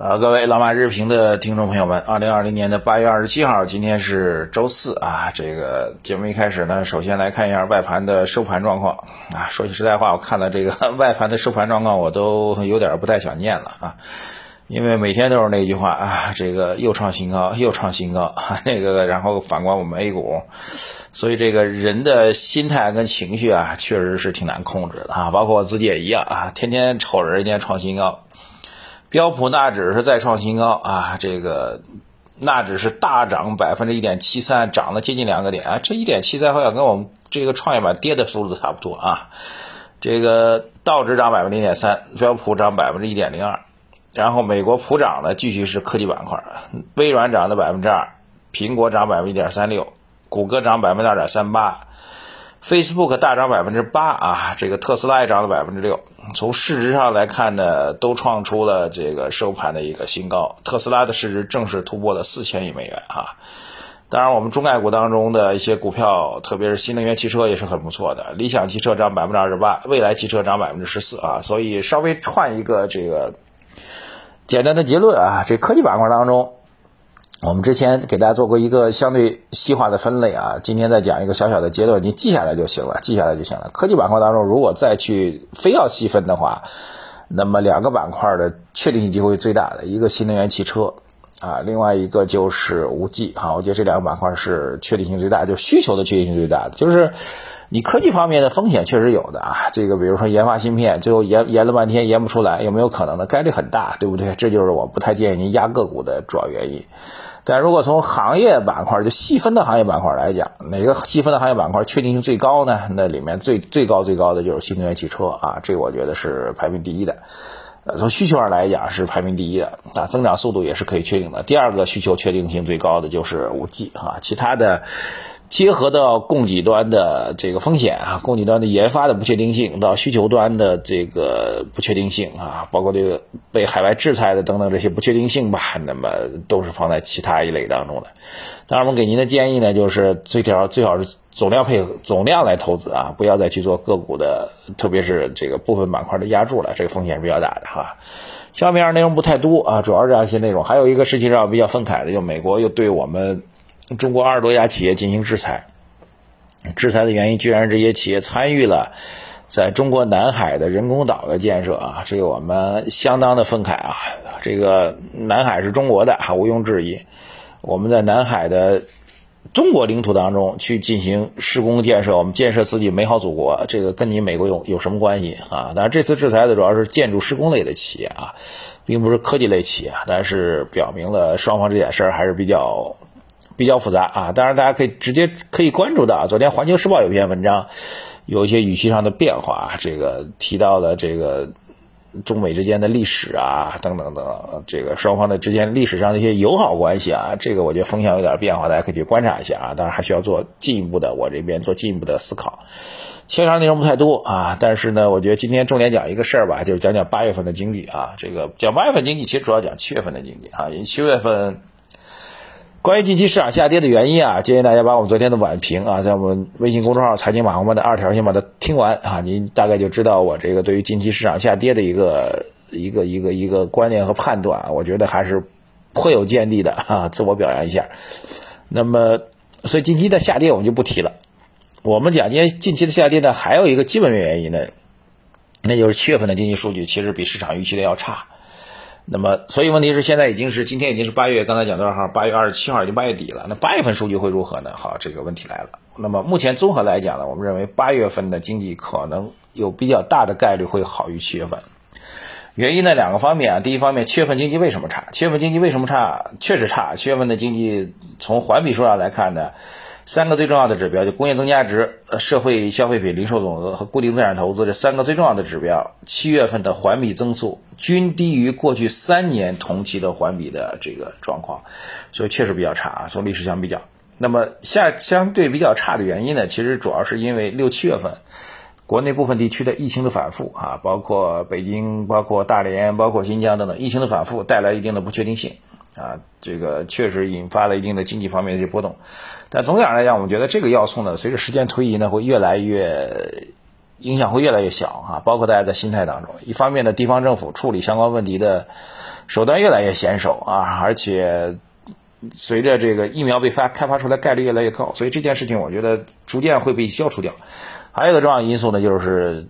呃，各位老马日评的听众朋友们，二零二零年的八月二十七号，今天是周四啊。这个节目一开始呢，首先来看一下外盘的收盘状况啊。说句实在话，我看了这个 外盘的收盘状况，我都有点不太想念了啊。因为每天都是那句话啊，这个又创新高，又创新高，那个然后反观我们 A 股，所以这个人的心态跟情绪啊，确实是挺难控制的啊。包括我自己也一样啊，天天瞅着人家创新高。标普纳指是再创新高啊！这个纳指是大涨百分之一点七三，涨了接近两个点啊！这一点七三好像跟我们这个创业板跌的速度差不多啊！这个道指涨百分之零点三，标普涨百分之一点零二，然后美国普涨的继续是科技板块，微软涨的百分之二，苹果涨百分之一点三六，谷歌涨百分之二点三八。Facebook 大涨百分之八啊，这个特斯拉也涨了百分之六。从市值上来看呢，都创出了这个收盘的一个新高。特斯拉的市值正式突破了四千亿美元啊！当然，我们中概股当中的一些股票，特别是新能源汽车也是很不错的。理想汽车涨百分之二十八，蔚来汽车涨百分之十四啊！所以稍微串一个这个简单的结论啊，这科技板块当中。我们之前给大家做过一个相对细化的分类啊，今天再讲一个小小的结论，你记下来就行了，记下来就行了。科技板块当中，如果再去非要细分的话，那么两个板块的确定性机会最大的一个新能源汽车啊，另外一个就是五 G 啊，我觉得这两个板块是确定性最大，就需求的确定性最大的，就是。你科技方面的风险确实有的啊，这个比如说研发芯片，最后研研了半天研不出来，有没有可能的概率很大，对不对？这就是我不太建议您压个股的主要原因。但如果从行业板块就细分的行业板块来讲，哪个细分的行业板块确定性最高呢？那里面最最高最高的就是新能源汽车啊，这个我觉得是排名第一的。呃，从需求上来讲是排名第一的啊，增长速度也是可以确定的。第二个需求确定性最高的就是五 G 啊，其他的。结合到供给端的这个风险啊，供给端的研发的不确定性，到需求端的这个不确定性啊，包括这个被海外制裁的等等这些不确定性吧，那么都是放在其他一类当中的。当然，我们给您的建议呢，就是最条最好是总量配合总量来投资啊，不要再去做个股的，特别是这个部分板块的压注了，这个风险是比较大的哈。下面内容不太多啊，主要是这样一些内容。还有一个事情让我比较愤慨的，就美国又对我们。中国二十多家企业进行制裁，制裁的原因居然这些企业参与了在中国南海的人工岛的建设啊，这个我们相当的愤慨啊！这个南海是中国的，毋庸置疑。我们在南海的中国领土当中去进行施工建设，我们建设自己美好祖国，这个跟你美国有有什么关系啊？当然，这次制裁的主要是建筑施工类的企业啊，并不是科技类企业，但是表明了双方这件事儿还是比较。比较复杂啊，当然大家可以直接可以关注到，昨天《环球时报》有篇文章，有一些语气上的变化，这个提到了这个中美之间的历史啊，等等等，这个双方的之间历史上的一些友好关系啊，这个我觉得风向有点变化，大家可以去观察一下啊，当然还需要做进一步的，我这边做进一步的思考。线上内容不太多啊，但是呢，我觉得今天重点讲一个事儿吧，就是讲讲八月份的经济啊，这个讲八月份经济，其实主要讲七月份的经济啊，因为七月份。关于近期市场下跌的原因啊，建议大家把我们昨天的晚评啊，在我们微信公众号“财经马红漫”的二条先把它听完啊，您大概就知道我这个对于近期市场下跌的一个一个一个一个观念和判断，我觉得还是颇有见地的啊，自我表扬一下。那么，所以近期的下跌我们就不提了。我们讲今天近期的下跌呢，还有一个基本面原因呢，那就是七月份的经济数据其实比市场预期的要差。那么，所以问题是现在已经是今天已经是八月，刚才讲多少号？八月二十七号已经八月底了。那八月份数据会如何呢？好，这个问题来了。那么目前综合来讲呢，我们认为八月份的经济可能有比较大的概率会好于七月份。原因呢两个方面啊，第一方面，七月份经济为什么差？七月份经济为什么差？确实差。七月份的经济从环比数上来看呢？三个最重要的指标，就工业增加值、社会消费品零售总额和固定资产投资这三个最重要的指标，七月份的环比增速均低于过去三年同期的环比的这个状况，所以确实比较差啊。从历史相比较，那么下相对比较差的原因呢，其实主要是因为六七月份国内部分地区的疫情的反复啊，包括北京、包括大连、包括新疆等等疫情的反复，带来一定的不确定性。啊，这个确实引发了一定的经济方面的一些波动，但总体上来讲，我们觉得这个要素呢，随着时间推移呢，会越来越影响会越来越小啊。包括大家在心态当中，一方面呢，地方政府处理相关问题的手段越来越娴熟啊，而且随着这个疫苗被发开发出来概率越来越高，所以这件事情我觉得逐渐会被消除掉。还有一个重要因素呢，就是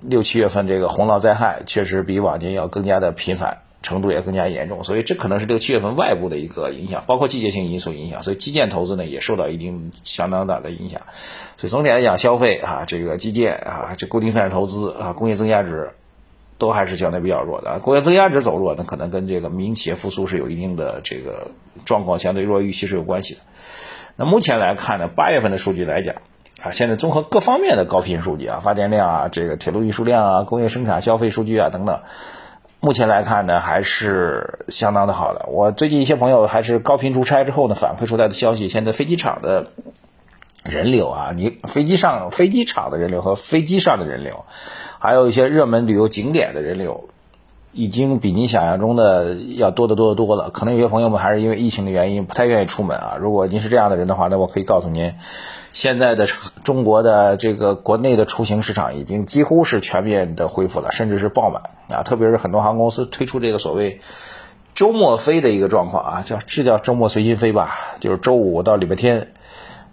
六七月份这个洪涝灾害确实比往年要更加的频繁。程度也更加严重，所以这可能是这个七月份外部的一个影响，包括季节性因素影响，所以基建投资呢也受到一定相当大的影响。所以总体来讲，消费啊，这个基建啊，这固定资产投资啊，工业增加值都还是相对比较弱的。工业增加值走弱，那可能跟这个民营企业复苏是有一定的这个状况相对弱预期是有关系的。那目前来看呢，八月份的数据来讲啊，现在综合各方面的高频数据啊，发电量啊，这个铁路运输量啊，工业生产消费数据啊等等。目前来看呢，还是相当的好的。我最近一些朋友还是高频出差之后呢，反馈出来的消息，现在飞机场的人流啊，你飞机上飞机场的人流和飞机上的人流，还有一些热门旅游景点的人流，已经比您想象中的要多得多得多了。可能有些朋友们还是因为疫情的原因不太愿意出门啊。如果您是这样的人的话，那我可以告诉您。现在的中国的这个国内的出行市场已经几乎是全面的恢复了，甚至是爆满啊！特别是很多航空公司推出这个所谓周末飞的一个状况啊，叫是叫周末随心飞吧，就是周五到礼拜天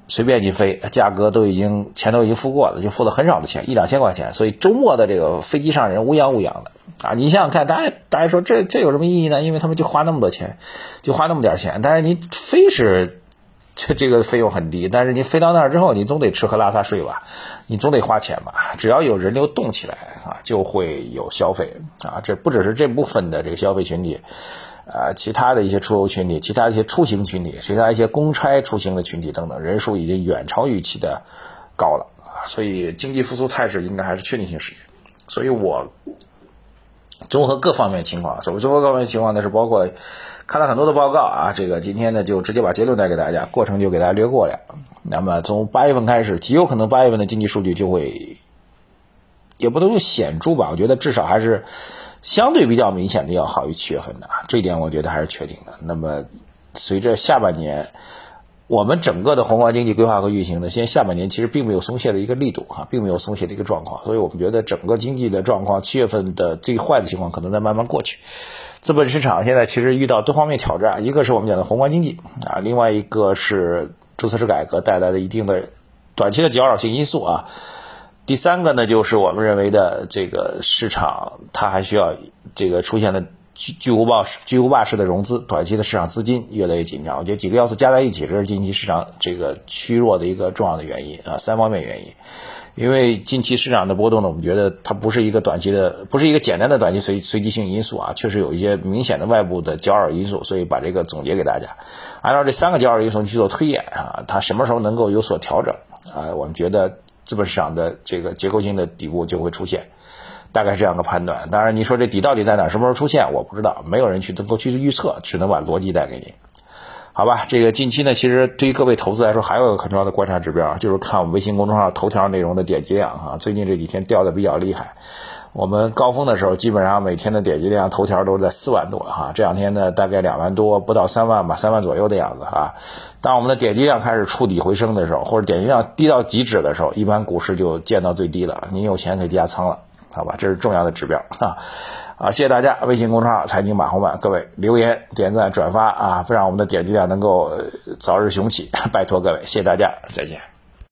随便你飞，价格都已经钱都已经付过了，就付了很少的钱，一两千块钱，所以周末的这个飞机上人乌泱乌泱的啊！你想想看，大家大家说这这有什么意义呢？因为他们就花那么多钱，就花那么点钱，但是你飞是。这这个费用很低，但是你飞到那儿之后，你总得吃喝拉撒睡吧，你总得花钱吧。只要有人流动起来啊，就会有消费啊。这不只是这部分的这个消费群体，啊，其他的一些出游群体、其他一些出行群体、其他一些公差出行的群体等等，人数已经远超预期的高了啊。所以经济复苏态势应该还是确定性实现。所以我。综合各方面情况，所谓综合各方面情况呢，是包括看了很多的报告啊。这个今天呢，就直接把结论带给大家，过程就给大家略过了。那么从八月份开始，极有可能八月份的经济数据就会，也不能说显著吧，我觉得至少还是相对比较明显的要好于七月份的，这一点我觉得还是确定的。那么随着下半年。我们整个的宏观经济规划和运行呢，现在下半年其实并没有松懈的一个力度哈，并没有松懈的一个状况，所以我们觉得整个经济的状况，七月份的最坏的情况可能在慢慢过去。资本市场现在其实遇到多方面挑战，一个是我们讲的宏观经济啊，另外一个是注册制改革带来的一定的短期的搅扰性因素啊，第三个呢就是我们认为的这个市场它还需要这个出现的。巨巨无霸式、巨无霸式的融资，短期的市场资金越来越紧张。我觉得几个要素加在一起，这是近期市场这个趋弱的一个重要的原因啊，三方面原因。因为近期市场的波动呢，我们觉得它不是一个短期的，不是一个简单的短期随随机性因素啊，确实有一些明显的外部的搅扰因素，所以把这个总结给大家。按照这三个搅扰因素去做推演啊，它什么时候能够有所调整啊？我们觉得资本市场的这个结构性的底部就会出现。大概是这样个判断，当然你说这底到底在哪，什么时候出现，我不知道，没有人去能够去预测，只能把逻辑带给你，好吧？这个近期呢，其实对于各位投资来说，还有一个很重要的观察指标，就是看我们微信公众号头条内容的点击量哈。最近这几天掉的比较厉害，我们高峰的时候，基本上每天的点击量头条都是在四万多哈，这两天呢，大概两万多，不到三万吧，三万左右的样子啊。当我们的点击量开始触底回升的时候，或者点击量低到极止的时候，一般股市就见到最低了，您有钱可以加仓了。好吧，这是重要的指标啊！啊，谢谢大家！微信公众号“财经马红漫”，各位留言、点赞、转发啊，不让我们的点击量能够早日雄起，拜托各位，谢谢大家，再见。